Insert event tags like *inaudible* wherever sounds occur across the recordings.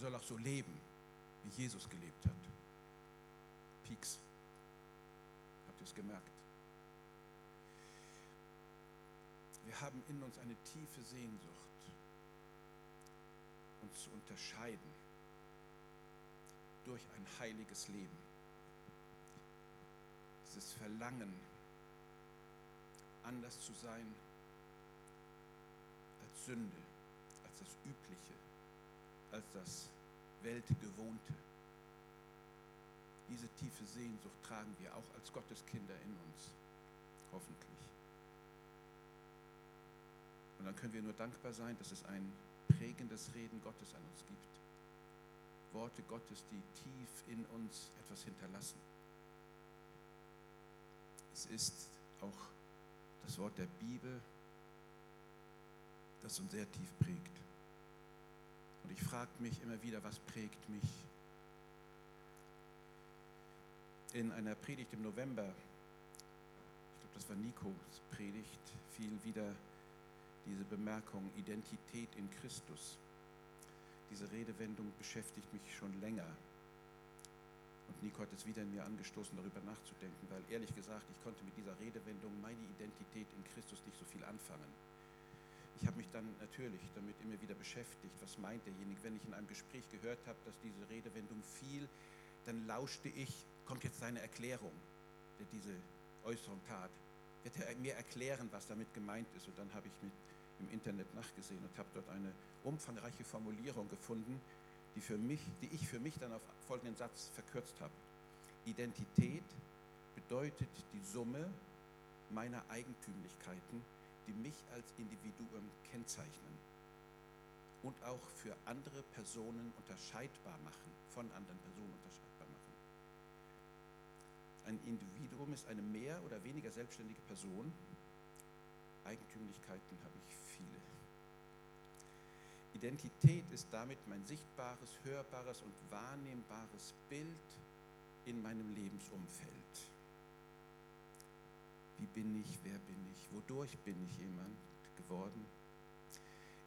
soll auch so leben, wie Jesus gelebt hat. Pieks. Habt ihr es gemerkt? Wir haben in uns eine tiefe Sehnsucht, uns zu unterscheiden durch ein heiliges Leben. Dieses Verlangen, anders zu sein als Sünde, als das Übliche, als das Weltgewohnte. Diese tiefe Sehnsucht tragen wir auch als Gotteskinder in uns, hoffentlich. Und dann können wir nur dankbar sein, dass es ein prägendes Reden Gottes an uns gibt. Worte Gottes, die tief in uns etwas hinterlassen. Es ist auch das Wort der Bibel, das uns sehr tief prägt. Und ich frage mich immer wieder, was prägt mich? In einer Predigt im November, ich glaube, das war Nikos Predigt, fiel wieder diese Bemerkung Identität in Christus. Diese Redewendung beschäftigt mich schon länger. Und Nico hat es wieder in mir angestoßen, darüber nachzudenken, weil ehrlich gesagt, ich konnte mit dieser Redewendung meine Identität in Christus nicht so viel anfangen. Ich habe mich dann natürlich damit immer wieder beschäftigt, was meint derjenige. Wenn ich in einem Gespräch gehört habe, dass diese Redewendung fiel, dann lauschte ich, kommt jetzt seine Erklärung, der diese Äußerung tat. Wird er mir erklären, was damit gemeint ist? Und dann habe ich mit im Internet nachgesehen und habe dort eine umfangreiche Formulierung gefunden, die, für mich, die ich für mich dann auf folgenden Satz verkürzt habe. Identität bedeutet die Summe meiner Eigentümlichkeiten, die mich als Individuum kennzeichnen und auch für andere Personen unterscheidbar machen, von anderen Personen unterscheidbar machen. Ein Individuum ist eine mehr oder weniger selbstständige Person. Eigentümlichkeiten habe ich viele. Identität ist damit mein sichtbares, hörbares und wahrnehmbares Bild in meinem Lebensumfeld. Wie bin ich, wer bin ich, wodurch bin ich jemand geworden?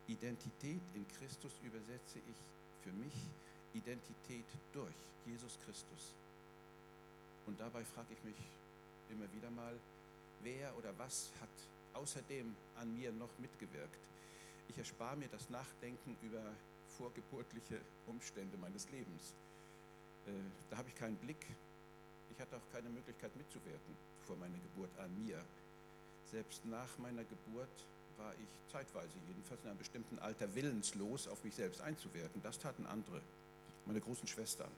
Identität in Christus übersetze ich für mich Identität durch Jesus Christus. Und dabei frage ich mich immer wieder mal, wer oder was hat außerdem an mir noch mitgewirkt. Ich erspare mir das Nachdenken über vorgeburtliche Umstände meines Lebens. Äh, da habe ich keinen Blick. Ich hatte auch keine Möglichkeit mitzuwirken vor meiner Geburt an mir. Selbst nach meiner Geburt war ich zeitweise jedenfalls in einem bestimmten Alter willenslos, auf mich selbst einzuwirken. Das taten andere, meine großen Schwestern.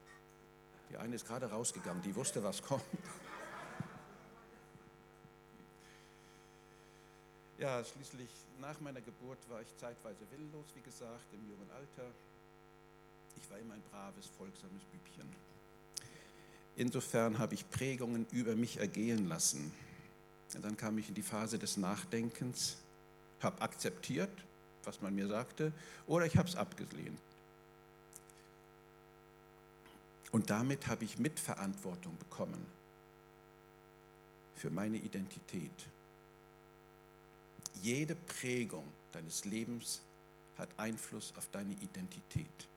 Die eine ist gerade rausgegangen, die wusste, was kommt. *laughs* Ja, schließlich nach meiner Geburt war ich zeitweise willenlos, wie gesagt, im jungen Alter. Ich war immer ein braves, folgsames Bübchen. Insofern habe ich Prägungen über mich ergehen lassen. Und dann kam ich in die Phase des Nachdenkens, habe akzeptiert, was man mir sagte, oder ich habe es abgelehnt. Und damit habe ich Mitverantwortung bekommen für meine Identität jede Prägung deines Lebens hat Einfluss auf deine Identität.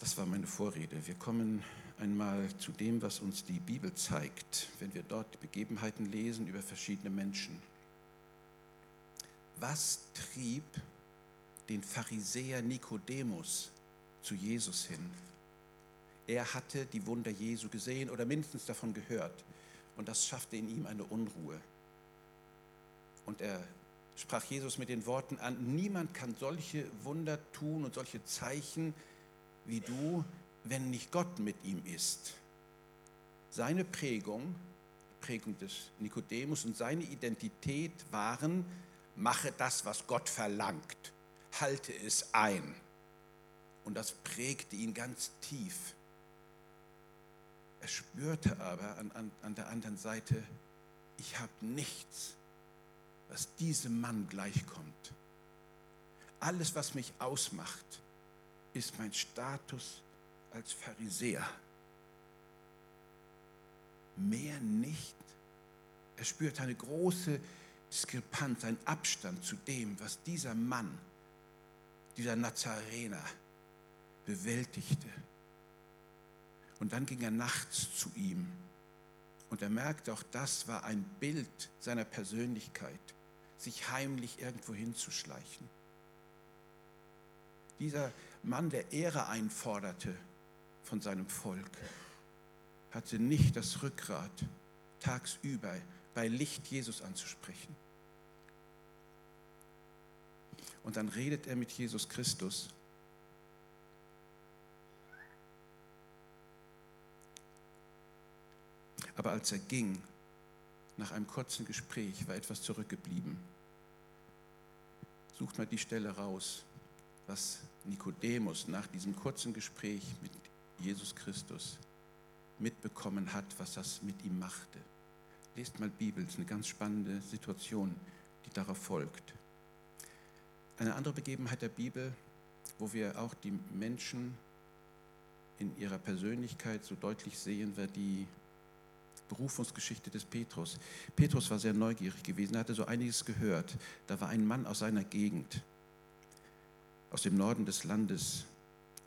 Das war meine Vorrede. Wir kommen einmal zu dem, was uns die Bibel zeigt, wenn wir dort die Begebenheiten lesen über verschiedene Menschen. Was trieb den Pharisäer Nikodemus zu Jesus hin? Er hatte die Wunder Jesu gesehen oder mindestens davon gehört und das schaffte in ihm eine Unruhe. Und er sprach Jesus mit den Worten an, niemand kann solche Wunder tun und solche Zeichen wie du, wenn nicht Gott mit ihm ist. Seine Prägung, Prägung des Nikodemus und seine Identität waren, mache das, was Gott verlangt, halte es ein. Und das prägte ihn ganz tief. Er spürte aber an, an, an der anderen Seite, ich habe nichts was diesem Mann gleichkommt. Alles, was mich ausmacht, ist mein Status als Pharisäer. Mehr nicht. Er spürt eine große Diskrepanz, einen Abstand zu dem, was dieser Mann dieser Nazarener, bewältigte. Und dann ging er nachts zu ihm. Und er merkte, auch das war ein Bild seiner Persönlichkeit, sich heimlich irgendwo hinzuschleichen. Dieser Mann, der Ehre einforderte von seinem Volk, hatte nicht das Rückgrat, tagsüber bei Licht Jesus anzusprechen. Und dann redet er mit Jesus Christus. Aber als er ging, nach einem kurzen Gespräch, war etwas zurückgeblieben. Sucht mal die Stelle raus, was Nikodemus nach diesem kurzen Gespräch mit Jesus Christus mitbekommen hat, was das mit ihm machte. Lest mal Bibel, es ist eine ganz spannende Situation, die darauf folgt. Eine andere Begebenheit der Bibel, wo wir auch die Menschen in ihrer Persönlichkeit so deutlich sehen, war die Berufungsgeschichte des Petrus. Petrus war sehr neugierig gewesen, er hatte so einiges gehört. Da war ein Mann aus seiner Gegend, aus dem Norden des Landes,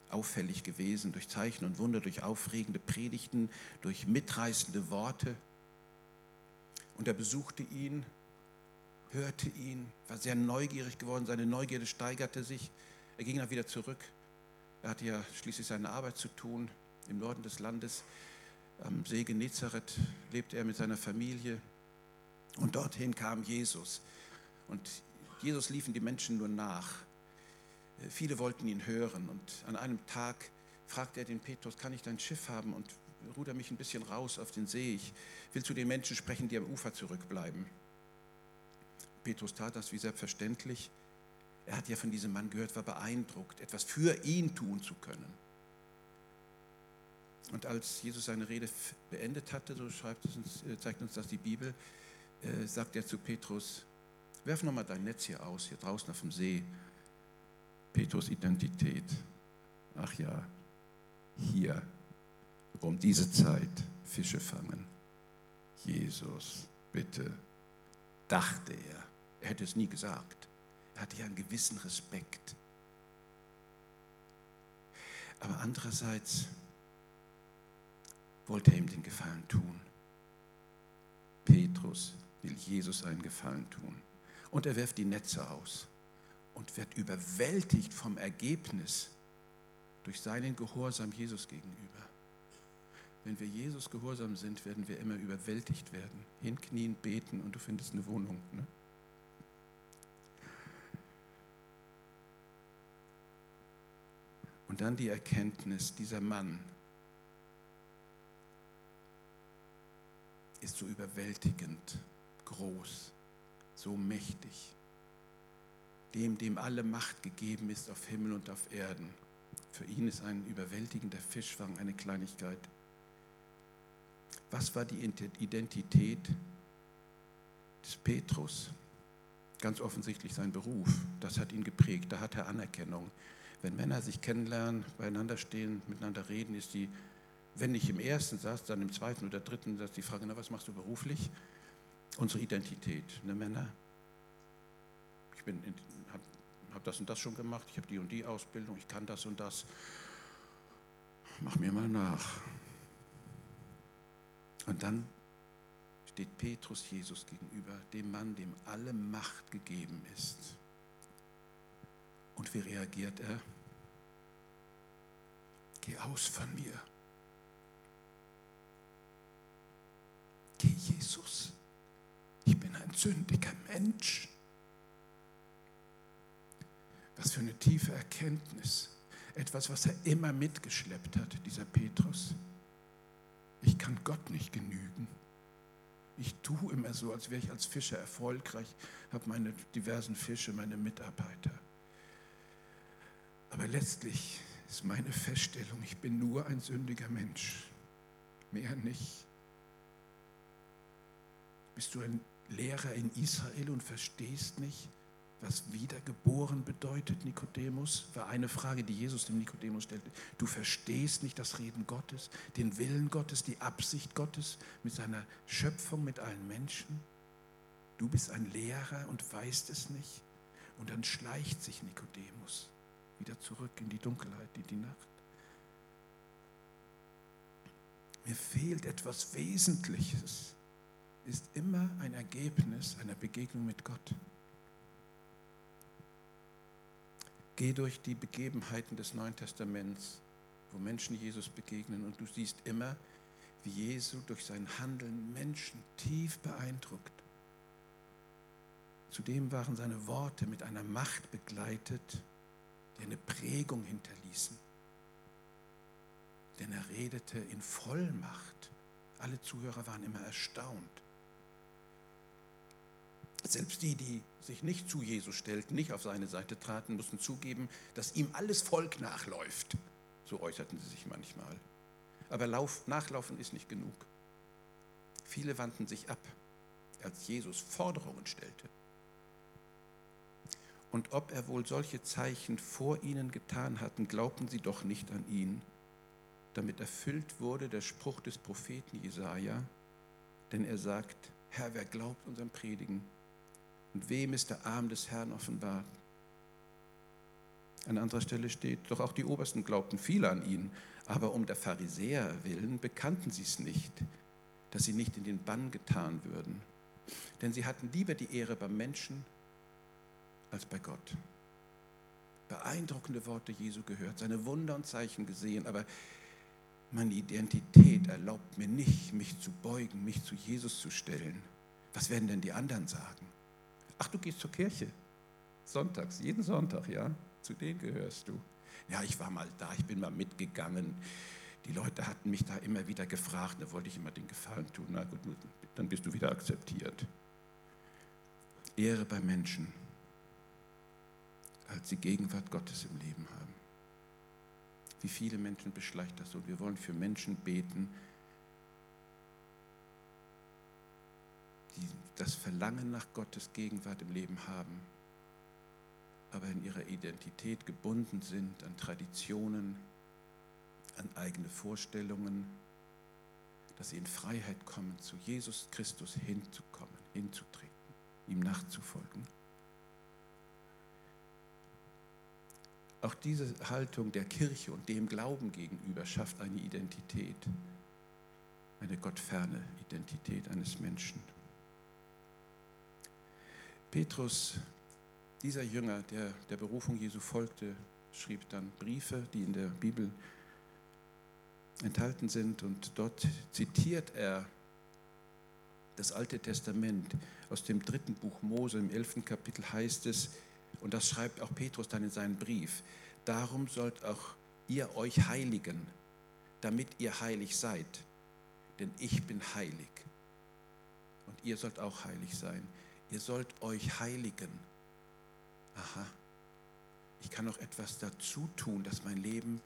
auffällig gewesen durch Zeichen und Wunder, durch aufregende Predigten, durch mitreißende Worte. Und er besuchte ihn, hörte ihn, war sehr neugierig geworden, seine Neugierde steigerte sich. Er ging dann wieder zurück. Er hatte ja schließlich seine Arbeit zu tun im Norden des Landes. Am See Genezareth lebte er mit seiner Familie. Und dorthin kam Jesus. Und Jesus liefen die Menschen nur nach. Viele wollten ihn hören. Und an einem Tag fragte er den Petrus, kann ich dein Schiff haben und ruder mich ein bisschen raus auf den See. Ich will zu den Menschen sprechen, die am Ufer zurückbleiben. Petrus tat das wie selbstverständlich. Er hat ja von diesem Mann gehört, war beeindruckt, etwas für ihn tun zu können. Und als Jesus seine Rede beendet hatte, so schreibt es uns, äh, zeigt uns das die Bibel, äh, sagt er zu Petrus, werf nochmal dein Netz hier aus, hier draußen auf dem See. Petrus Identität. Ach ja, hier um diese Zeit Fische fangen. Jesus, bitte, dachte er. Er hätte es nie gesagt. Er hatte ja einen gewissen Respekt. Aber andererseits wollte er ihm den Gefallen tun. Petrus will Jesus einen Gefallen tun. Und er wirft die Netze aus und wird überwältigt vom Ergebnis durch seinen Gehorsam Jesus gegenüber. Wenn wir Jesus gehorsam sind, werden wir immer überwältigt werden. Hinknien, beten und du findest eine Wohnung. Ne? Und dann die Erkenntnis, dieser Mann ist so überwältigend groß, so mächtig dem, dem alle Macht gegeben ist auf Himmel und auf Erden. Für ihn ist ein überwältigender Fischfang eine Kleinigkeit. Was war die Identität des Petrus? Ganz offensichtlich sein Beruf. Das hat ihn geprägt. Da hat er Anerkennung. Wenn Männer sich kennenlernen, beieinander stehen, miteinander reden, ist die, wenn nicht im ersten Satz, dann im zweiten oder dritten Satz die Frage, na, was machst du beruflich? Unsere Identität, ne Männer? Bin habe das und das schon gemacht, ich habe die und die Ausbildung, ich kann das und das. Mach mir mal nach. Und dann steht Petrus Jesus gegenüber, dem Mann, dem alle Macht gegeben ist. Und wie reagiert er? Geh aus von mir. Geh, Jesus. Ich bin ein sündiger Mensch. Was für eine tiefe Erkenntnis. Etwas, was er immer mitgeschleppt hat, dieser Petrus. Ich kann Gott nicht genügen. Ich tue immer so, als wäre ich als Fischer erfolgreich, habe meine diversen Fische, meine Mitarbeiter. Aber letztlich ist meine Feststellung, ich bin nur ein sündiger Mensch. Mehr nicht. Bist du ein Lehrer in Israel und verstehst nicht, was wiedergeboren bedeutet, Nikodemus, war eine Frage, die Jesus dem Nikodemus stellte. Du verstehst nicht das Reden Gottes, den Willen Gottes, die Absicht Gottes mit seiner Schöpfung, mit allen Menschen. Du bist ein Lehrer und weißt es nicht. Und dann schleicht sich Nikodemus in die Dunkelheit, in die Nacht. Mir fehlt etwas Wesentliches, ist immer ein Ergebnis einer Begegnung mit Gott. Geh durch die Begebenheiten des Neuen Testaments, wo Menschen Jesus begegnen und du siehst immer, wie Jesu durch sein Handeln Menschen tief beeindruckt. Zudem waren seine Worte mit einer Macht begleitet, die eine Prägung hinterließen. Denn er redete in Vollmacht. Alle Zuhörer waren immer erstaunt. Selbst die, die sich nicht zu Jesus stellten, nicht auf seine Seite traten, mussten zugeben, dass ihm alles Volk nachläuft. So äußerten sie sich manchmal. Aber Lauf, Nachlaufen ist nicht genug. Viele wandten sich ab, als Jesus Forderungen stellte. Und ob er wohl solche Zeichen vor ihnen getan hatten, glaubten sie doch nicht an ihn, damit erfüllt wurde der Spruch des Propheten Jesaja, denn er sagt: Herr, wer glaubt unserem Predigen? Und wem ist der Arm des Herrn offenbart? An anderer Stelle steht, doch auch die Obersten glaubten viel an ihn, aber um der Pharisäer willen bekannten sie es nicht, dass sie nicht in den Bann getan würden. Denn sie hatten lieber die Ehre beim Menschen als bei Gott. Beeindruckende Worte Jesu gehört, seine Wunder und Zeichen gesehen, aber meine Identität erlaubt mir nicht, mich zu beugen, mich zu Jesus zu stellen. Was werden denn die anderen sagen? Ach, du gehst zur Kirche. Sonntags, jeden Sonntag, ja? Zu denen gehörst du. Ja, ich war mal da, ich bin mal mitgegangen. Die Leute hatten mich da immer wieder gefragt, da wollte ich immer den Gefallen tun. Na gut, dann bist du wieder akzeptiert. Ehre bei Menschen als die Gegenwart Gottes im Leben haben. Wie viele Menschen beschleicht das so? Wir wollen für Menschen beten, die das Verlangen nach Gottes Gegenwart im Leben haben, aber in ihrer Identität gebunden sind an Traditionen, an eigene Vorstellungen, dass sie in Freiheit kommen, zu Jesus Christus hinzukommen, hinzutreten, ihm nachzufolgen. Auch diese Haltung der Kirche und dem Glauben gegenüber schafft eine Identität, eine gottferne Identität eines Menschen. Petrus, dieser Jünger, der der Berufung Jesu folgte, schrieb dann Briefe, die in der Bibel enthalten sind und dort zitiert er das Alte Testament. Aus dem dritten Buch Mose im elften Kapitel heißt es, und das schreibt auch Petrus dann in seinen Brief. Darum sollt auch ihr euch heiligen, damit ihr heilig seid. Denn ich bin heilig. Und ihr sollt auch heilig sein. Ihr sollt euch heiligen. Aha. Ich kann noch etwas dazu tun, dass mein Leben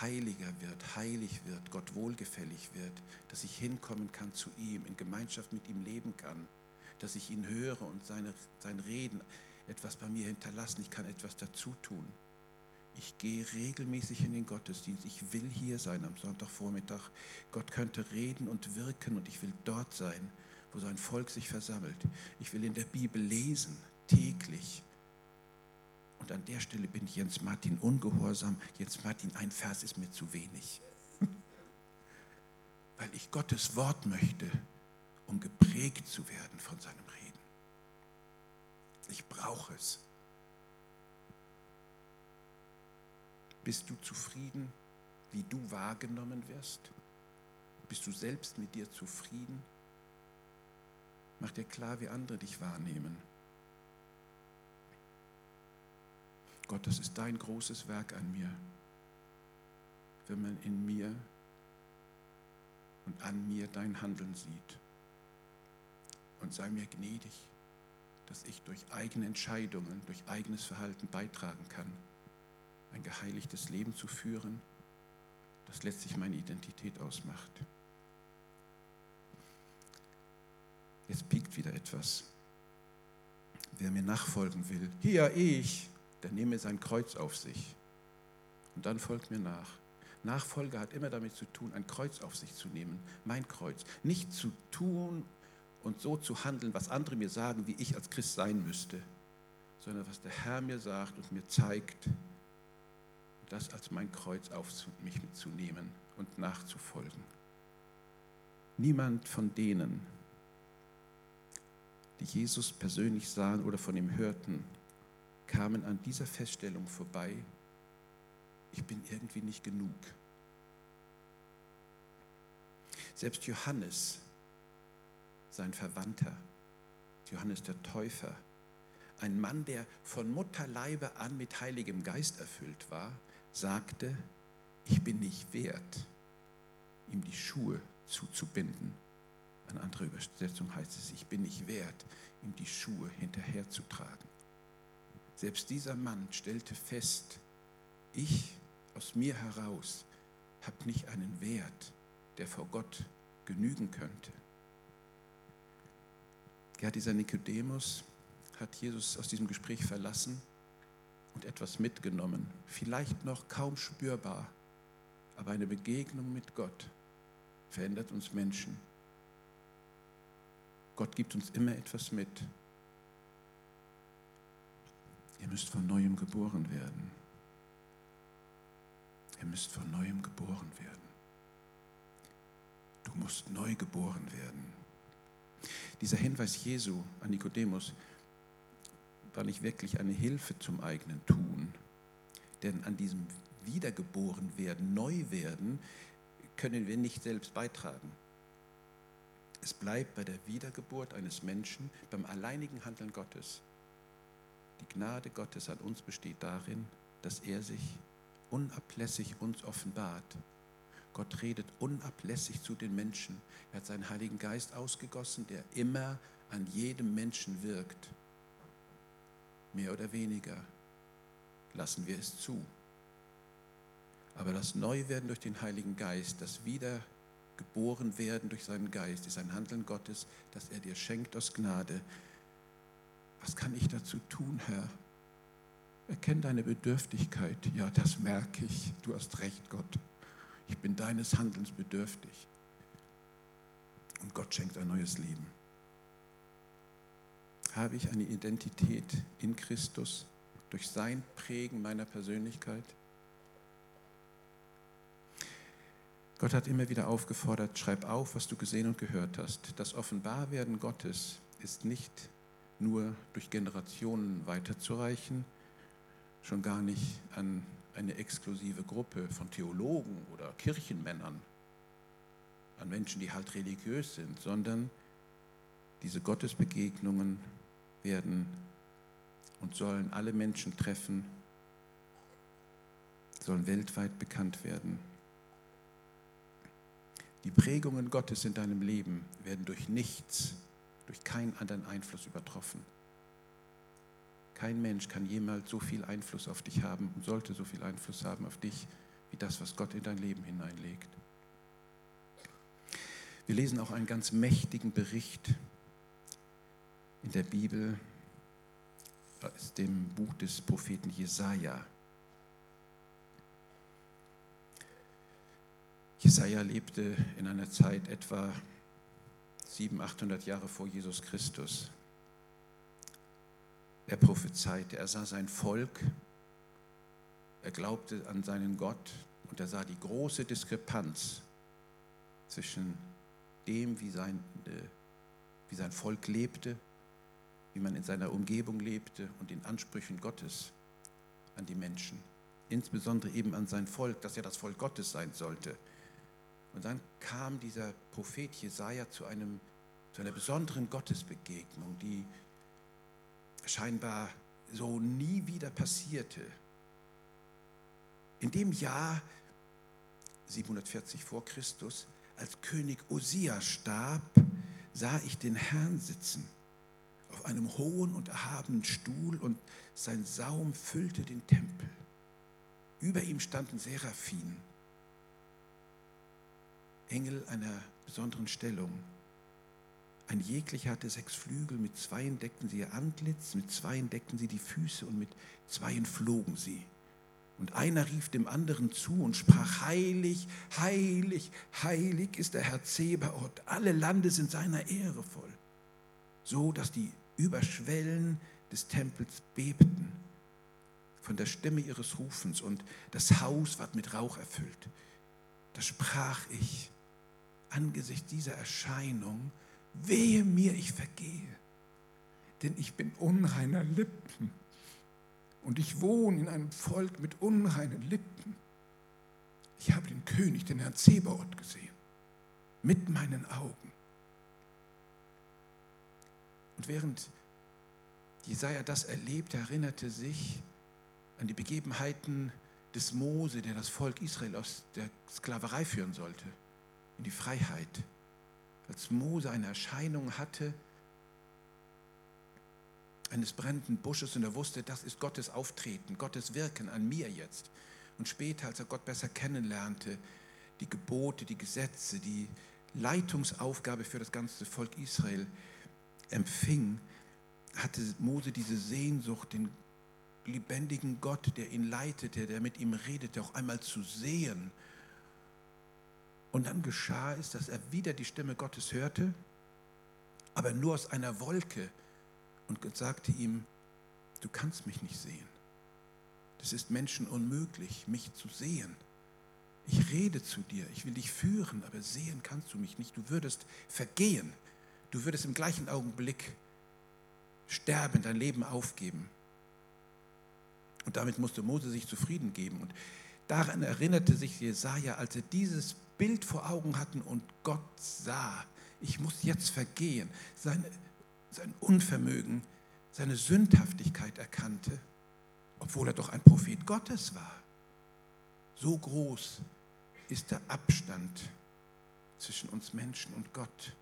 heiliger wird, heilig wird, Gott wohlgefällig wird, dass ich hinkommen kann zu ihm, in Gemeinschaft mit ihm leben kann, dass ich ihn höre und seine, sein Reden etwas bei mir hinterlassen, ich kann etwas dazu tun. Ich gehe regelmäßig in den Gottesdienst. Ich will hier sein am Sonntagvormittag. Gott könnte reden und wirken und ich will dort sein, wo sein Volk sich versammelt. Ich will in der Bibel lesen, täglich. Und an der Stelle bin ich Jens Martin ungehorsam. Jens Martin, ein Vers ist mir zu wenig. *laughs* Weil ich Gottes Wort möchte, um geprägt zu werden von seinem Reden. Ich brauche es. Bist du zufrieden, wie du wahrgenommen wirst? Bist du selbst mit dir zufrieden? Mach dir klar, wie andere dich wahrnehmen. Gott, das ist dein großes Werk an mir. Wenn man in mir und an mir dein Handeln sieht. Und sei mir gnädig dass ich durch eigene Entscheidungen, durch eigenes Verhalten beitragen kann, ein geheiligtes Leben zu führen, das letztlich meine Identität ausmacht. Jetzt piekt wieder etwas. Wer mir nachfolgen will, hier ich, der nehme sein Kreuz auf sich und dann folgt mir nach. Nachfolge hat immer damit zu tun, ein Kreuz auf sich zu nehmen, mein Kreuz. Nicht zu tun und so zu handeln, was andere mir sagen, wie ich als Christ sein müsste, sondern was der Herr mir sagt und mir zeigt, das als mein Kreuz auf mich mitzunehmen und nachzufolgen. Niemand von denen, Jesus persönlich sahen oder von ihm hörten, kamen an dieser Feststellung vorbei, ich bin irgendwie nicht genug. Selbst Johannes, sein Verwandter, Johannes der Täufer, ein Mann, der von Mutterleibe an mit Heiligem Geist erfüllt war, sagte, ich bin nicht wert, ihm die Schuhe zuzubinden. Eine andere Übersetzung heißt es, ich bin nicht wert, ihm die Schuhe hinterherzutragen. Selbst dieser Mann stellte fest, ich aus mir heraus habe nicht einen Wert, der vor Gott genügen könnte. Ja, dieser Nikodemus hat Jesus aus diesem Gespräch verlassen und etwas mitgenommen, vielleicht noch kaum spürbar, aber eine Begegnung mit Gott verändert uns Menschen. Gott gibt uns immer etwas mit. Ihr müsst von neuem geboren werden. Ihr müsst von neuem geboren werden. Du musst neu geboren werden. Dieser Hinweis Jesu an Nikodemus war nicht wirklich eine Hilfe zum eigenen Tun. Denn an diesem Wiedergeborenwerden, Neuwerden, können wir nicht selbst beitragen. Es bleibt bei der Wiedergeburt eines Menschen beim alleinigen Handeln Gottes. Die Gnade Gottes an uns besteht darin, dass er sich unablässig uns offenbart. Gott redet unablässig zu den Menschen. Er hat seinen Heiligen Geist ausgegossen, der immer an jedem Menschen wirkt mehr oder weniger, lassen wir es zu. Aber das Neuwerden durch den Heiligen Geist, das Wiedergeboren werden durch seinen Geist, ist ein Handeln Gottes, das er dir schenkt aus Gnade. Was kann ich dazu tun, Herr? Erkenn deine Bedürftigkeit. Ja, das merke ich. Du hast recht, Gott. Ich bin deines Handelns bedürftig. Und Gott schenkt ein neues Leben. Habe ich eine Identität in Christus durch sein Prägen meiner Persönlichkeit? Gott hat immer wieder aufgefordert, schreib auf, was du gesehen und gehört hast. Das Offenbarwerden Gottes ist nicht nur durch Generationen weiterzureichen, schon gar nicht an eine exklusive Gruppe von Theologen oder Kirchenmännern, an Menschen, die halt religiös sind, sondern diese Gottesbegegnungen werden und sollen alle Menschen treffen, sollen weltweit bekannt werden. Die Prägungen Gottes in deinem Leben werden durch nichts, durch keinen anderen Einfluss übertroffen. Kein Mensch kann jemals so viel Einfluss auf dich haben und sollte so viel Einfluss haben auf dich, wie das, was Gott in dein Leben hineinlegt. Wir lesen auch einen ganz mächtigen Bericht in der Bibel aus dem Buch des Propheten Jesaja. Jesaja lebte in einer Zeit etwa 700, 800 Jahre vor Jesus Christus. Er prophezeite, er sah sein Volk, er glaubte an seinen Gott und er sah die große Diskrepanz zwischen dem, wie sein, äh, wie sein Volk lebte wie man in seiner Umgebung lebte und den Ansprüchen Gottes an die Menschen. Insbesondere eben an sein Volk, dass er das Volk Gottes sein sollte. Und dann kam dieser Prophet Jesaja zu, einem, zu einer besonderen Gottesbegegnung, die scheinbar so nie wieder passierte. In dem Jahr 740 vor Christus, als König Osia starb, sah ich den Herrn sitzen auf einem hohen und erhabenen Stuhl und sein Saum füllte den Tempel. Über ihm standen Seraphim, Engel einer besonderen Stellung. Ein jeglicher hatte sechs Flügel, mit zweien deckten sie ihr Antlitz, mit zweien deckten sie die Füße und mit zweien flogen sie. Und einer rief dem anderen zu und sprach, heilig, heilig, heilig ist der Herr Zebaoth, alle Lande sind seiner Ehre voll. So, dass die über Schwellen des Tempels bebten. von der Stimme ihres Rufens und das Haus ward mit Rauch erfüllt. Da sprach ich angesichts dieser Erscheinung, wehe mir, ich vergehe, denn ich bin unreiner Lippen und ich wohne in einem Volk mit unreinen Lippen. Ich habe den König, den Herrn Zebaoth gesehen, mit meinen Augen. Und während Jesaja das erlebt, erinnerte sich an die Begebenheiten des Mose, der das Volk Israel aus der Sklaverei führen sollte, in die Freiheit. Als Mose eine Erscheinung hatte eines brennenden Busches und er wusste, das ist Gottes Auftreten, Gottes Wirken an mir jetzt. Und später, als er Gott besser kennenlernte, die Gebote, die Gesetze, die Leitungsaufgabe für das ganze Volk Israel empfing, hatte Mose diese Sehnsucht, den lebendigen Gott, der ihn leitete, der mit ihm redete, auch einmal zu sehen. Und dann geschah es, dass er wieder die Stimme Gottes hörte, aber nur aus einer Wolke und sagte ihm, du kannst mich nicht sehen. Das ist Menschen unmöglich, mich zu sehen. Ich rede zu dir, ich will dich führen, aber sehen kannst du mich nicht. Du würdest vergehen. Du würdest im gleichen Augenblick sterben, dein Leben aufgeben. Und damit musste Mose sich zufrieden geben. Und daran erinnerte sich Jesaja, als er dieses Bild vor Augen hatten und Gott sah, ich muss jetzt vergehen, sein, sein Unvermögen, seine Sündhaftigkeit erkannte, obwohl er doch ein Prophet Gottes war. So groß ist der Abstand zwischen uns Menschen und Gott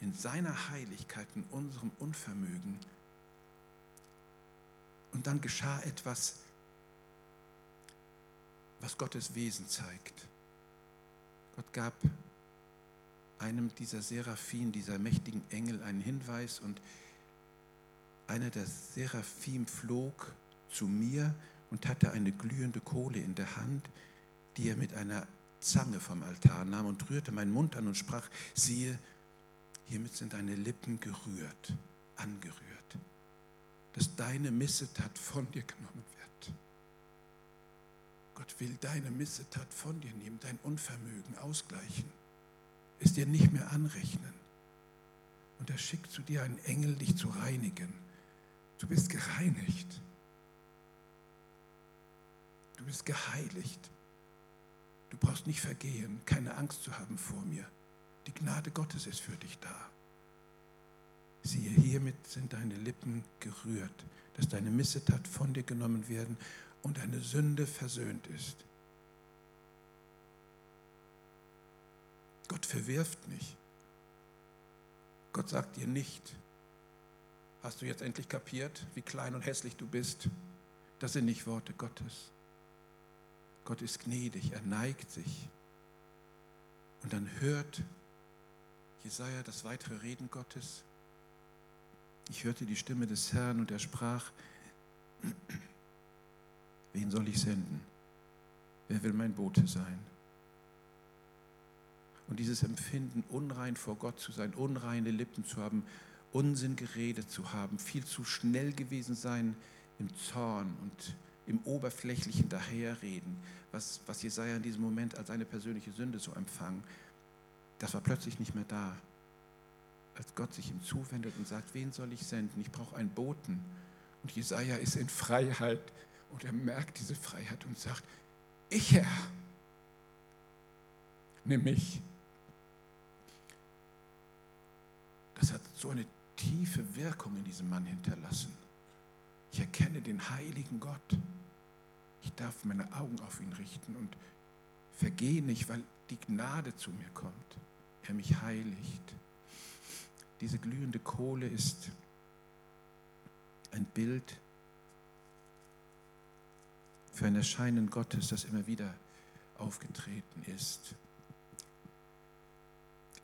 in seiner Heiligkeit, in unserem Unvermögen und dann geschah etwas, was Gottes Wesen zeigt. Gott gab einem dieser Seraphim, dieser mächtigen Engel, einen Hinweis und einer der Seraphim flog zu mir und hatte eine glühende Kohle in der Hand, die er mit einer Zange vom Altar nahm und rührte meinen Mund an und sprach, siehe, hiermit sind deine Lippen gerührt, angerührt dass deine Missetat von dir genommen. Gott will deine Missetat von dir nehmen, dein Unvermögen ausgleichen, es dir nicht mehr anrechnen. Und er schickt zu dir einen Engel, dich zu reinigen. Du bist gereinigt. Du bist geheiligt. Du brauchst nicht vergehen, keine Angst zu haben vor mir. Die Gnade Gottes ist für dich da. Siehe, hiermit sind deine Lippen gerührt, dass deine Missetat von dir genommen werden und deine Sünde versöhnt ist. Gott verwirft nicht. Gott sagt dir nicht, hast du jetzt endlich kapiert, wie klein und hässlich du bist? Das sind nicht Worte Gottes. Gott ist gnädig, er neigt sich. Und dann hört Jesaja das weitere Reden Gottes ich hörte die Stimme des Herrn und er sprach, wen soll ich senden? Wer will mein Bote sein? Und dieses Empfinden, unrein vor Gott zu sein, unreine Lippen zu haben, Unsinn geredet zu haben, viel zu schnell gewesen sein im Zorn und im oberflächlichen Daherreden, was, was Jesaja in diesem Moment als eine persönliche Sünde so empfang, das war plötzlich nicht mehr da als Gott sich ihm zuwendet und sagt, wen soll ich senden? Ich brauche einen Boten. Und Jesaja ist in Freiheit und er merkt diese Freiheit und sagt, ich Herr, nimm mich. Das hat so eine tiefe Wirkung in diesem Mann hinterlassen. Ich erkenne den heiligen Gott. Ich darf meine Augen auf ihn richten und vergehe nicht, weil die Gnade zu mir kommt. Er mich heiligt. Diese glühende Kohle ist ein Bild für ein Erscheinen Gottes, das immer wieder aufgetreten ist.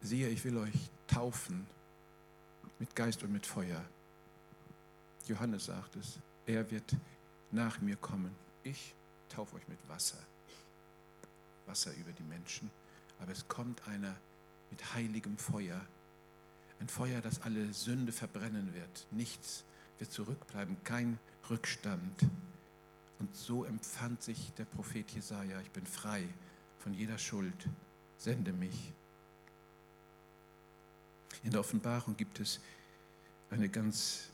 Siehe, ich will euch taufen mit Geist und mit Feuer. Johannes sagt es, er wird nach mir kommen. Ich taufe euch mit Wasser. Wasser über die Menschen. Aber es kommt einer mit heiligem Feuer, ein Feuer, das alle Sünde verbrennen wird. Nichts wird zurückbleiben, kein Rückstand. Und so empfand sich der Prophet Jesaja: Ich bin frei von jeder Schuld. Sende mich. In der Offenbarung gibt es eine ganz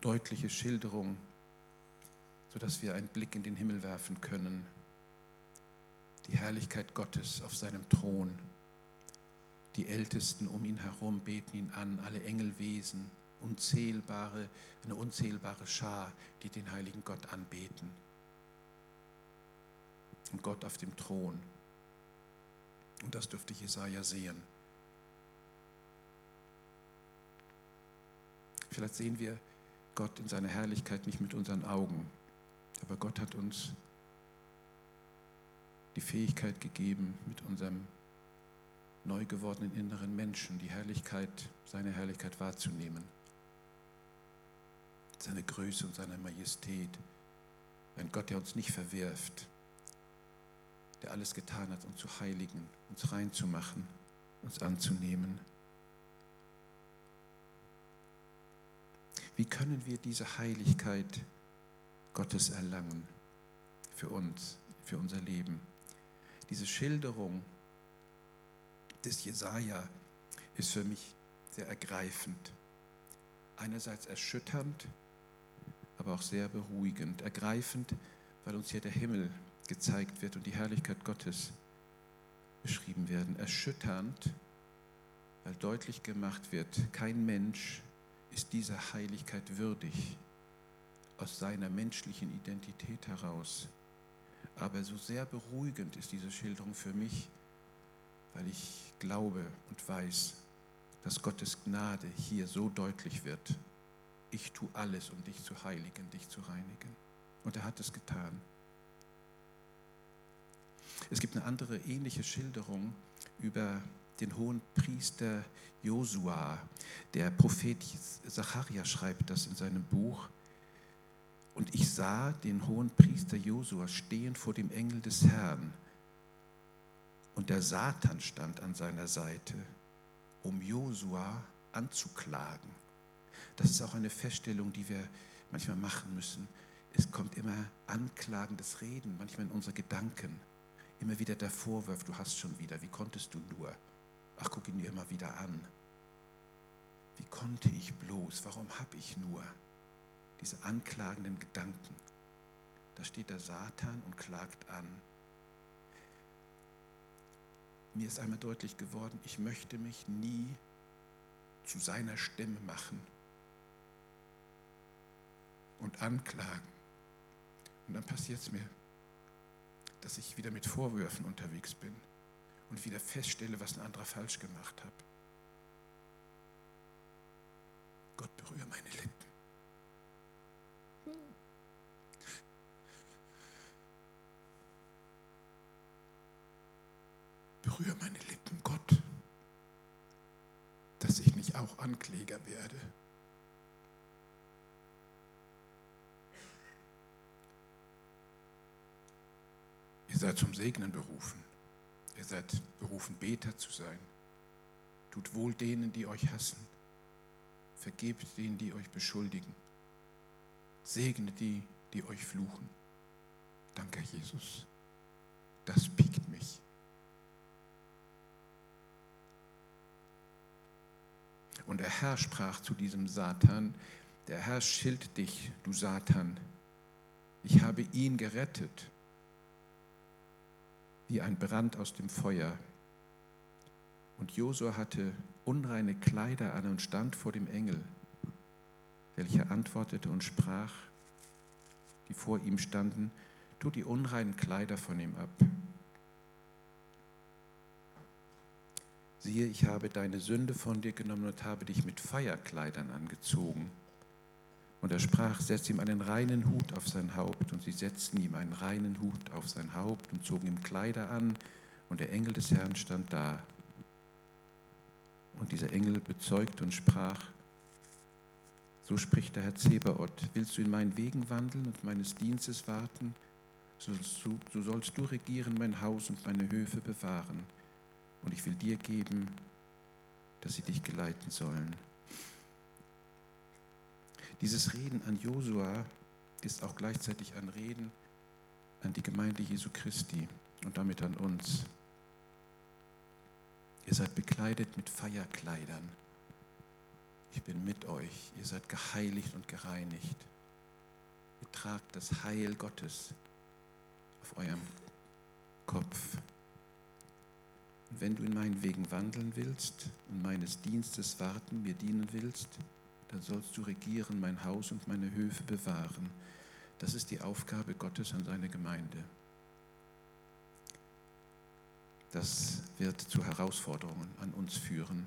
deutliche Schilderung, sodass wir einen Blick in den Himmel werfen können. Die Herrlichkeit Gottes auf seinem Thron. Die Ältesten um ihn herum beten ihn an, alle Engelwesen, unzählbare, eine unzählbare Schar, die den heiligen Gott anbeten. Und Gott auf dem Thron. Und das dürfte Jesaja sehen. Vielleicht sehen wir Gott in seiner Herrlichkeit nicht mit unseren Augen, aber Gott hat uns die Fähigkeit gegeben, mit unserem neu gewordenen inneren Menschen die Herrlichkeit, seine Herrlichkeit wahrzunehmen. Seine Größe und seine Majestät. Ein Gott, der uns nicht verwirft, der alles getan hat, uns zu heiligen, uns reinzumachen, uns anzunehmen. Wie können wir diese Heiligkeit Gottes erlangen für uns, für unser Leben? Diese Schilderung des Jesaja ist für mich sehr ergreifend. Einerseits erschütternd, aber auch sehr beruhigend. Ergreifend, weil uns hier der Himmel gezeigt wird und die Herrlichkeit Gottes beschrieben werden. Erschütternd, weil deutlich gemacht wird, kein Mensch ist dieser Heiligkeit würdig aus seiner menschlichen Identität heraus. Aber so sehr beruhigend ist diese Schilderung für mich, weil ich glaube und weiß, dass Gottes Gnade hier so deutlich wird. Ich tue alles, um dich zu heiligen, dich zu reinigen. Und er hat es getan. Es gibt eine andere ähnliche Schilderung über den hohen Priester Josua. Der Prophet Zacharia schreibt das in seinem Buch. Und ich sah den hohen Priester Josua stehen vor dem Engel des Herrn. Und der Satan stand an seiner Seite, um Josua anzuklagen. Das ist auch eine Feststellung, die wir manchmal machen müssen. Es kommt immer anklagendes Reden, manchmal in unsere Gedanken. Immer wieder der Vorwurf, du hast schon wieder, wie konntest du nur? Ach, guck ihn dir immer wieder an. Wie konnte ich bloß? Warum habe ich nur diese anklagenden Gedanken? Da steht der Satan und klagt an. Mir ist einmal deutlich geworden, ich möchte mich nie zu seiner Stimme machen und anklagen. Und dann passiert es mir, dass ich wieder mit Vorwürfen unterwegs bin und wieder feststelle, was ein anderer falsch gemacht hat. Gott berühre meine Lippen. Berühre meine Lippen, Gott, dass ich nicht auch Ankläger werde. Seid zum Segnen berufen. Ihr seid berufen, Beter zu sein. Tut wohl denen, die euch hassen. Vergebt denen, die euch beschuldigen. Segnet die, die euch fluchen. Danke, Jesus. Das piekt mich. Und der Herr sprach zu diesem Satan, der Herr schilt dich, du Satan. Ich habe ihn gerettet wie ein Brand aus dem Feuer. Und Josua hatte unreine Kleider an und stand vor dem Engel, welcher antwortete und sprach, die vor ihm standen, tu die unreinen Kleider von ihm ab. Siehe, ich habe deine Sünde von dir genommen und habe dich mit Feierkleidern angezogen. Und er sprach, setz ihm einen reinen Hut auf sein Haupt. Und sie setzten ihm einen reinen Hut auf sein Haupt und zogen ihm Kleider an. Und der Engel des Herrn stand da. Und dieser Engel bezeugte und sprach, so spricht der Herr Zebaoth, willst du in meinen Wegen wandeln und meines Dienstes warten, so, so, so sollst du regieren mein Haus und meine Höfe bewahren. Und ich will dir geben, dass sie dich geleiten sollen. Dieses Reden an Josua ist auch gleichzeitig ein Reden an die Gemeinde Jesu Christi und damit an uns. Ihr seid bekleidet mit Feierkleidern. Ich bin mit euch. Ihr seid geheiligt und gereinigt. Ihr tragt das Heil Gottes auf eurem Kopf. Und wenn du in meinen Wegen wandeln willst und meines Dienstes warten, mir dienen willst, dann sollst du regieren, mein Haus und meine Höfe bewahren. Das ist die Aufgabe Gottes an seine Gemeinde. Das wird zu Herausforderungen an uns führen.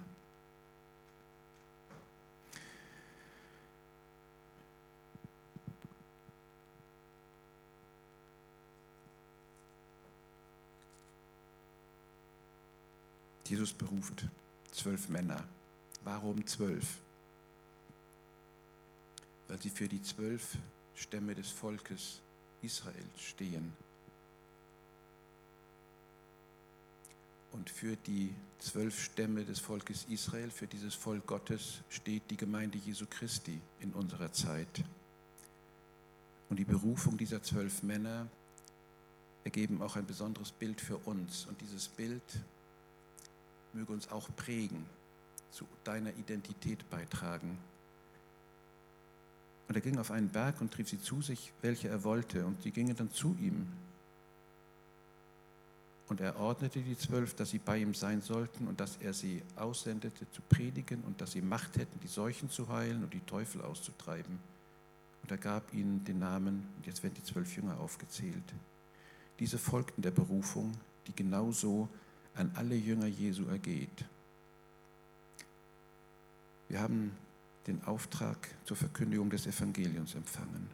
Jesus beruft zwölf Männer. Warum zwölf? Weil sie für die zwölf Stämme des Volkes Israel stehen. Und für die zwölf Stämme des Volkes Israel, für dieses Volk Gottes steht die Gemeinde Jesu Christi in unserer Zeit. Und die Berufung dieser zwölf Männer ergeben auch ein besonderes Bild für uns. Und dieses Bild möge uns auch prägen, zu deiner Identität beitragen. Und er ging auf einen Berg und trieb sie zu sich, welche er wollte, und sie gingen dann zu ihm. Und er ordnete die zwölf, dass sie bei ihm sein sollten und dass er sie aussendete zu predigen und dass sie Macht hätten, die Seuchen zu heilen und die Teufel auszutreiben. Und er gab ihnen den Namen, und jetzt werden die zwölf Jünger aufgezählt. Diese folgten der Berufung, die genauso an alle Jünger Jesu ergeht. Wir haben den Auftrag zur Verkündigung des Evangeliums empfangen.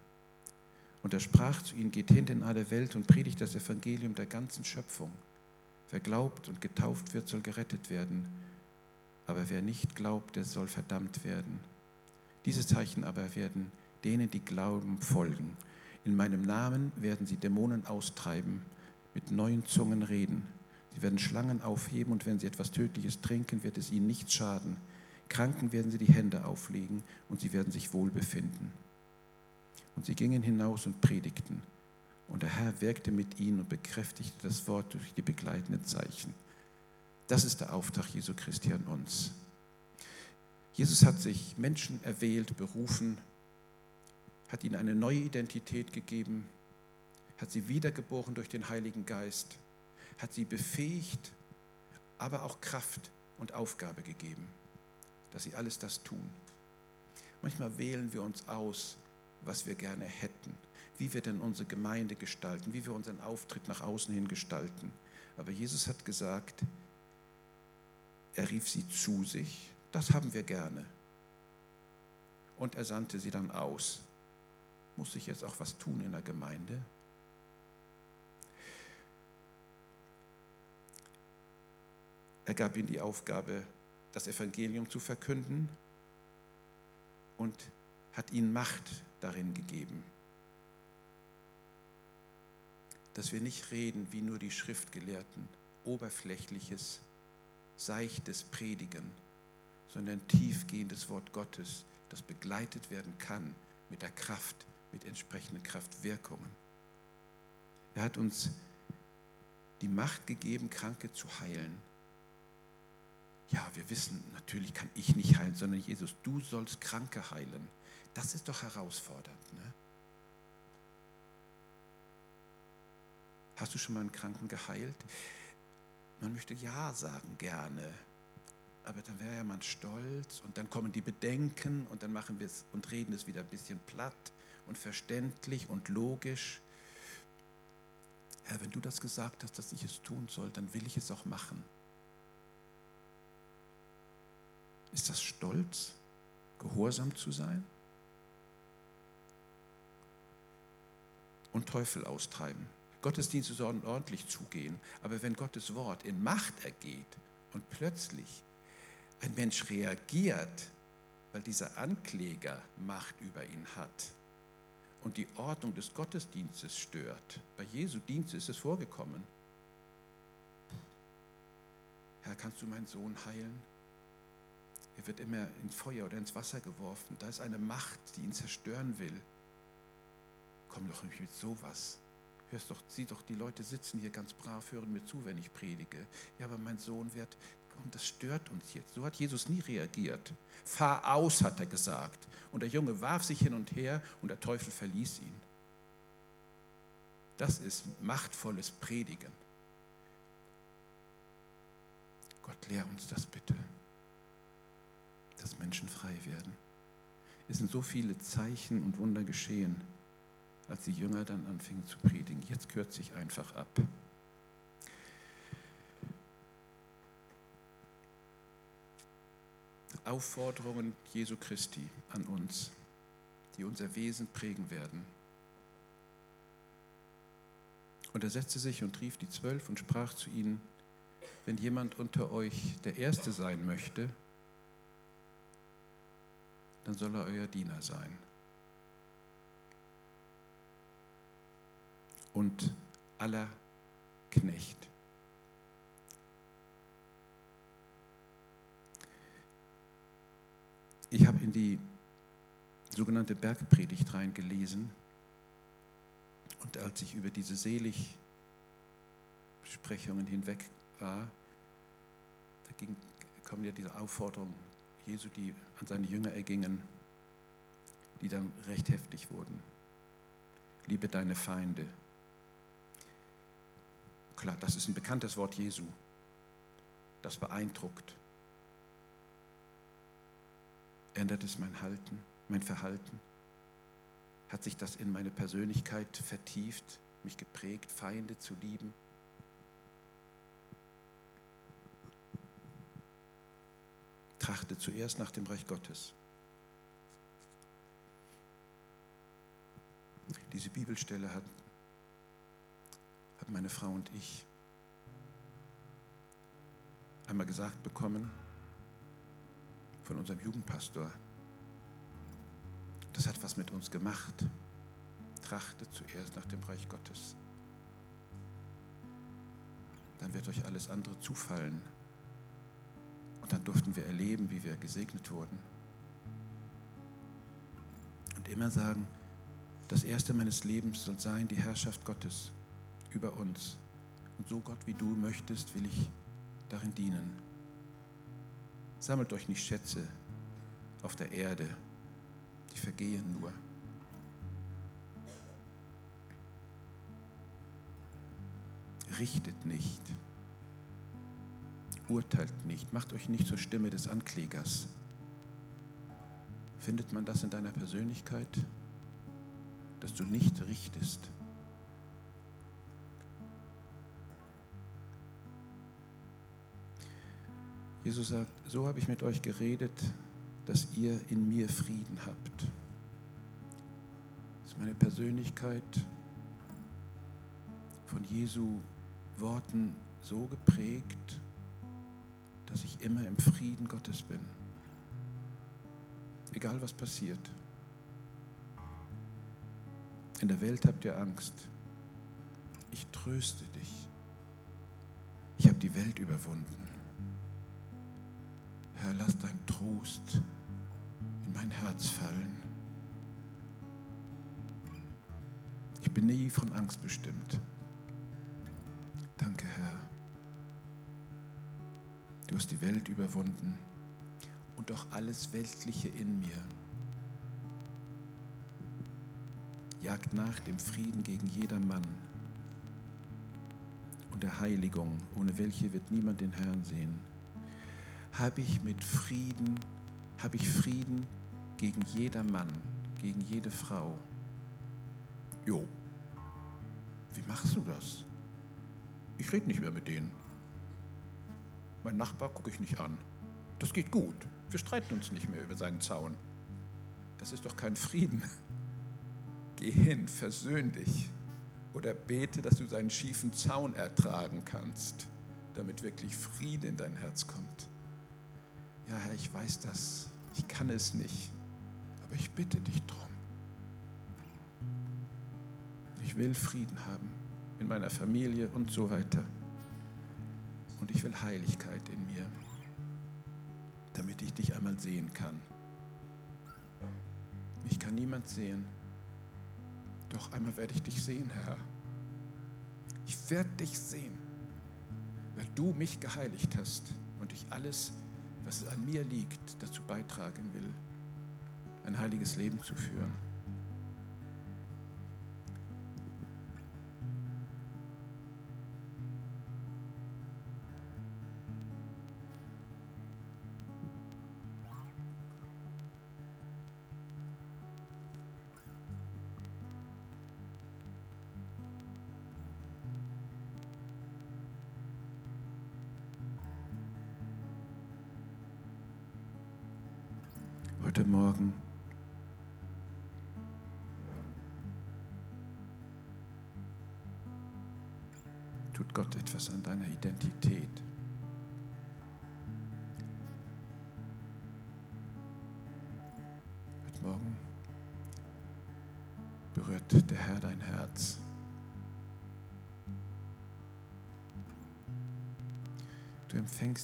Und er sprach zu ihnen, geht hin in alle Welt und predigt das Evangelium der ganzen Schöpfung. Wer glaubt und getauft wird, soll gerettet werden. Aber wer nicht glaubt, der soll verdammt werden. Diese Zeichen aber werden denen, die glauben, folgen. In meinem Namen werden sie Dämonen austreiben, mit neuen Zungen reden. Sie werden Schlangen aufheben und wenn sie etwas Tödliches trinken, wird es ihnen nichts schaden. Kranken werden sie die Hände auflegen und sie werden sich wohl befinden. Und sie gingen hinaus und predigten. Und der Herr wirkte mit ihnen und bekräftigte das Wort durch die begleitenden Zeichen. Das ist der Auftrag Jesu Christi an uns. Jesus hat sich Menschen erwählt, berufen, hat ihnen eine neue Identität gegeben, hat sie wiedergeboren durch den Heiligen Geist hat sie befähigt, aber auch Kraft und Aufgabe gegeben, dass sie alles das tun. Manchmal wählen wir uns aus, was wir gerne hätten, wie wir denn unsere Gemeinde gestalten, wie wir unseren Auftritt nach außen hin gestalten. Aber Jesus hat gesagt, er rief sie zu sich, das haben wir gerne. Und er sandte sie dann aus. Muss ich jetzt auch was tun in der Gemeinde? Er gab ihnen die Aufgabe, das Evangelium zu verkünden und hat ihnen Macht darin gegeben. Dass wir nicht reden wie nur die Schriftgelehrten, oberflächliches, seichtes Predigen, sondern tiefgehendes Wort Gottes, das begleitet werden kann mit der Kraft, mit entsprechenden Kraftwirkungen. Er hat uns die Macht gegeben, Kranke zu heilen ja, wir wissen, natürlich kann ich nicht heilen, sondern Jesus, du sollst Kranke heilen. Das ist doch herausfordernd. Ne? Hast du schon mal einen Kranken geheilt? Man möchte ja sagen, gerne. Aber dann wäre ja man stolz und dann kommen die Bedenken und dann machen wir es und reden es wieder ein bisschen platt und verständlich und logisch. Herr, wenn du das gesagt hast, dass ich es tun soll, dann will ich es auch machen. Ist das Stolz, gehorsam zu sein? Und Teufel austreiben. Gottesdienste sollen ordentlich zugehen, aber wenn Gottes Wort in Macht ergeht und plötzlich ein Mensch reagiert, weil dieser Ankläger Macht über ihn hat und die Ordnung des Gottesdienstes stört, bei Jesu Dienst ist es vorgekommen. Herr, kannst du meinen Sohn heilen? Er wird immer in Feuer oder ins Wasser geworfen. Da ist eine Macht, die ihn zerstören will. komm doch nicht mit sowas. Hörst doch, sieh doch, die Leute sitzen hier ganz brav, hören mir zu, wenn ich predige. Ja, aber mein Sohn wird, komm, das stört uns jetzt. So hat Jesus nie reagiert. Fahr aus, hat er gesagt. Und der Junge warf sich hin und her und der Teufel verließ ihn. Das ist machtvolles Predigen. Gott, lehr uns das bitte, dass Menschen frei werden. Es sind so viele Zeichen und Wunder geschehen, als die Jünger dann anfingen zu predigen. Jetzt kürze ich einfach ab. Aufforderungen Jesu Christi an uns, die unser Wesen prägen werden. Und er setzte sich und rief die Zwölf und sprach zu ihnen, wenn jemand unter euch der Erste sein möchte, dann soll er euer Diener sein. Und aller Knecht. Ich habe in die sogenannte Bergpredigt reingelesen und als ich über diese Seligsprechungen hinweg war, da ging, kam ja diese Aufforderung Jesu, die an seine Jünger ergingen, die dann recht heftig wurden. Liebe deine Feinde. Klar, das ist ein bekanntes Wort Jesu. Das beeindruckt. Ändert es mein Halten, mein Verhalten? Hat sich das in meine Persönlichkeit vertieft, mich geprägt, Feinde zu lieben? Trachte zuerst nach dem Reich Gottes. Diese Bibelstelle hat, hat meine Frau und ich einmal gesagt bekommen von unserem Jugendpastor. Das hat was mit uns gemacht. Trachtet zuerst nach dem Reich Gottes. Dann wird euch alles andere zufallen. Und dann durften wir erleben, wie wir gesegnet wurden. Und immer sagen, das Erste meines Lebens soll sein die Herrschaft Gottes über uns. Und so Gott, wie du möchtest, will ich darin dienen. Sammelt euch nicht Schätze auf der Erde, die vergehen nur. Richtet nicht urteilt nicht, macht euch nicht zur Stimme des Anklägers. Findet man das in deiner Persönlichkeit, dass du nicht richtest? Jesus sagt, so habe ich mit euch geredet, dass ihr in mir Frieden habt. Das ist meine Persönlichkeit von Jesu Worten so geprägt, dass ich immer im Frieden Gottes bin. Egal was passiert. In der Welt habt ihr Angst. Ich tröste dich. Ich habe die Welt überwunden. Herr, lass dein Trost in mein Herz fallen. Ich bin nie von Angst bestimmt. Danke, Herr. Du hast die Welt überwunden und auch alles Weltliche in mir. Jagt nach dem Frieden gegen jedermann und der Heiligung, ohne welche wird niemand den Herrn sehen. Habe ich mit Frieden, habe ich Frieden gegen jedermann, gegen jede Frau. Jo, wie machst du das? Ich rede nicht mehr mit denen. Mein Nachbar gucke ich nicht an. Das geht gut. Wir streiten uns nicht mehr über seinen Zaun. Das ist doch kein Frieden. *laughs* Geh hin, versöhn dich oder bete, dass du seinen schiefen Zaun ertragen kannst, damit wirklich Friede in dein Herz kommt. Ja, Herr, ich weiß das. Ich kann es nicht. Aber ich bitte dich drum. Ich will Frieden haben in meiner Familie und so weiter. Und ich will Heiligkeit in mir, damit ich dich einmal sehen kann. Mich kann niemand sehen, Doch einmal werde ich dich sehen, Herr. Ich werde dich sehen, weil du mich geheiligt hast und ich alles, was an mir liegt, dazu beitragen will, ein heiliges Leben zu führen.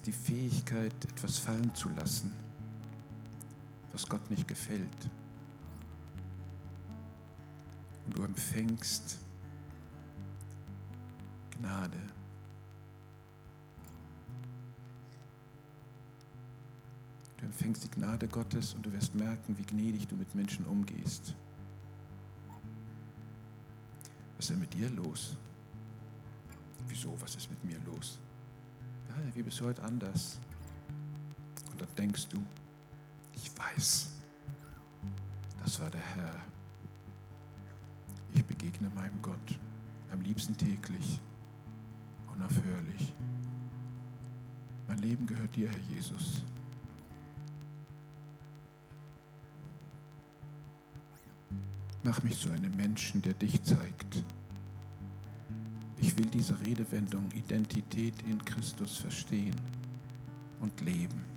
Empfängst die Fähigkeit, etwas fallen zu lassen was Gott nicht gefällt. Und du empfängst Gnade. Du empfängst die Gnade Gottes und du wirst merken, wie gnädig du mit Menschen umgehst. Was ist denn mit dir los? Wieso, was ist mit mir los? Ja, wie bist du heute anders? Und dann denkst du, ich weiß, das war der Herr. Ich begegne meinem Gott am liebsten täglich, unaufhörlich. Mein Leben gehört dir, Herr Jesus. Mach mich zu einem Menschen, der dich zeigt. Will diese Redewendung Identität in Christus verstehen und leben.